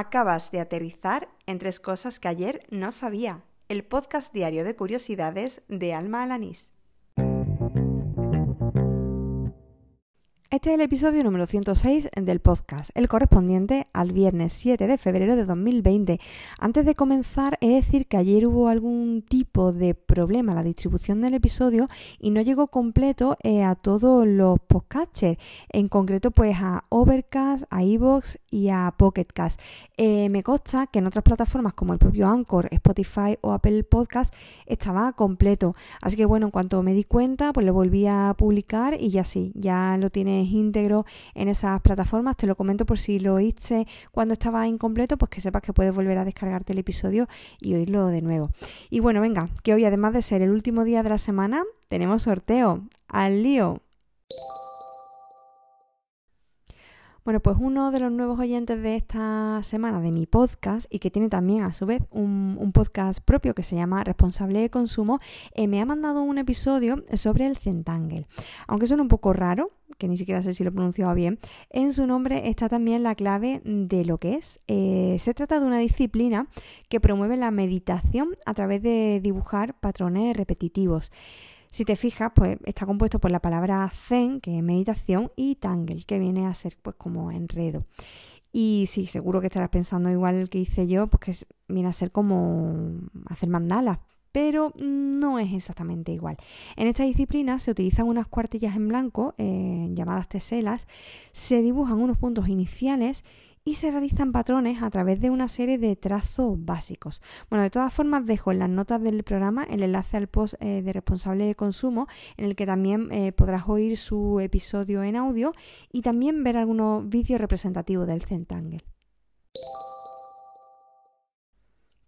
Acabas de aterrizar en tres cosas que ayer no sabía. El podcast diario de curiosidades de Alma Alanís. Este es el episodio número 106 del podcast, el correspondiente al viernes 7 de febrero de 2020. Antes de comenzar, he de decir que ayer hubo algún tipo de problema en la distribución del episodio y no llegó completo eh, a todos los podcatchers, en concreto pues a Overcast, a Evox y a Pocketcast. Eh, me consta que en otras plataformas como el propio Anchor, Spotify o Apple Podcast estaba completo. Así que bueno, en cuanto me di cuenta, pues lo volví a publicar y ya sí, ya lo tiene íntegro en esas plataformas. Te lo comento por si lo oíste cuando estaba incompleto, pues que sepas que puedes volver a descargarte el episodio y oírlo de nuevo. Y bueno, venga, que hoy además de ser el último día de la semana, tenemos sorteo. ¡Al lío! Bueno, pues uno de los nuevos oyentes de esta semana de mi podcast y que tiene también a su vez un, podcast propio que se llama Responsable de Consumo, eh, me ha mandado un episodio sobre el Centangle. Aunque suena un poco raro, que ni siquiera sé si lo he pronunciado bien, en su nombre está también la clave de lo que es. Eh, se trata de una disciplina que promueve la meditación a través de dibujar patrones repetitivos. Si te fijas, pues está compuesto por la palabra zen, que es meditación, y tangle, que viene a ser pues como enredo. Y sí, seguro que estarás pensando igual que hice yo, pues que viene a ser como hacer mandalas, pero no es exactamente igual. En esta disciplina se utilizan unas cuartillas en blanco, eh, llamadas teselas, se dibujan unos puntos iniciales y se realizan patrones a través de una serie de trazos básicos. Bueno, de todas formas dejo en las notas del programa el enlace al post eh, de responsable de consumo en el que también eh, podrás oír su episodio en audio y también ver algunos vídeos representativos del Centangle.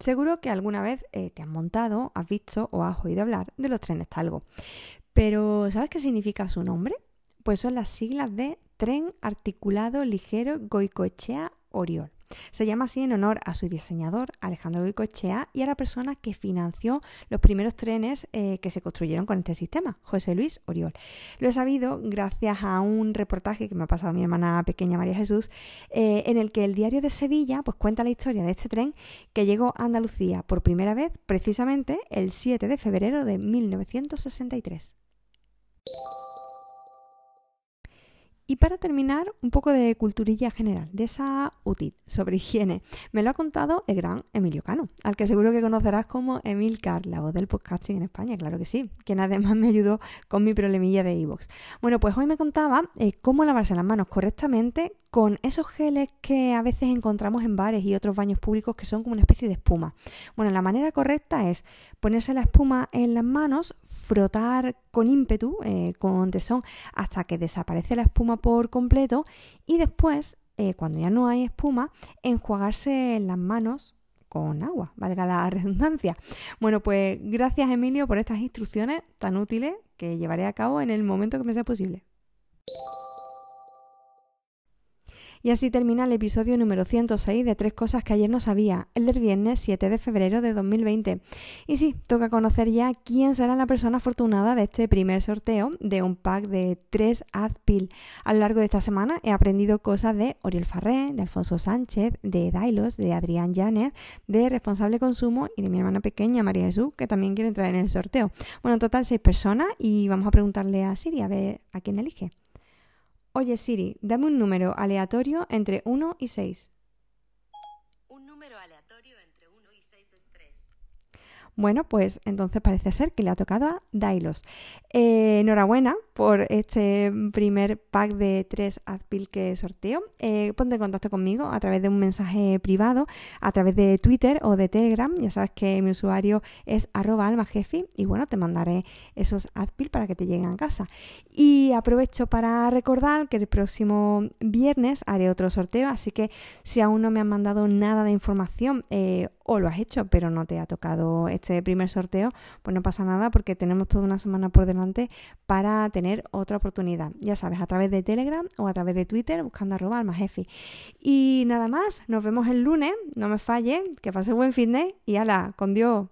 Seguro que alguna vez eh, te has montado, has visto o has oído hablar de los trenes Talgo. Pero ¿sabes qué significa su nombre? Pues son las siglas de Tren Articulado Ligero Goicoechea Oriol. Se llama así en honor a su diseñador, Alejandro Goicoechea, y a la persona que financió los primeros trenes eh, que se construyeron con este sistema, José Luis Oriol. Lo he sabido gracias a un reportaje que me ha pasado mi hermana pequeña María Jesús, eh, en el que el diario de Sevilla pues, cuenta la historia de este tren que llegó a Andalucía por primera vez precisamente el 7 de febrero de 1963. Y para terminar, un poco de culturilla general, de esa sobre higiene. Me lo ha contado el gran Emilio Cano, al que seguro que conocerás como Emilcar, la voz del podcasting en España, claro que sí, quien además me ayudó con mi problemilla de iVoox. Bueno, pues hoy me contaba eh, cómo lavarse las manos correctamente con esos geles que a veces encontramos en bares y otros baños públicos que son como una especie de espuma. Bueno, la manera correcta es ponerse la espuma en las manos, frotar con ímpetu, eh, con tesón, hasta que desaparece la espuma por completo y después, eh, cuando ya no hay espuma, enjuagarse las manos con agua, valga la redundancia. Bueno, pues gracias Emilio por estas instrucciones tan útiles que llevaré a cabo en el momento que me sea posible. Y así termina el episodio número 106 de Tres Cosas que ayer no sabía, el del viernes 7 de febrero de 2020. Y sí, toca conocer ya quién será la persona afortunada de este primer sorteo de un pack de tres Adpil. A lo largo de esta semana he aprendido cosas de Oriol Farré, de Alfonso Sánchez, de Dailos, de Adrián Llanes, de Responsable Consumo y de mi hermana pequeña María Jesús, que también quiere entrar en el sorteo. Bueno, en total seis personas y vamos a preguntarle a Siri a ver a quién elige. Oye Siri, dame un número aleatorio entre 1 y 6. Un número aleatorio entre 1 y 6 es 3. Bueno, pues entonces parece ser que le ha tocado a Dailos. Eh, enhorabuena por este primer pack de tres Adpil que sorteo. Eh, ponte en contacto conmigo a través de un mensaje privado, a través de Twitter o de Telegram. Ya sabes que mi usuario es almajefi y bueno, te mandaré esos Adpil para que te lleguen a casa. Y aprovecho para recordar que el próximo viernes haré otro sorteo, así que si aún no me han mandado nada de información eh, o lo has hecho pero no te ha tocado este primer sorteo, pues no pasa nada porque tenemos toda una semana por delante para tener otra oportunidad. Ya sabes, a través de Telegram o a través de Twitter buscando arroba almajefi. Y nada más, nos vemos el lunes, no me falle, que pase buen fin de y ala, con Dios.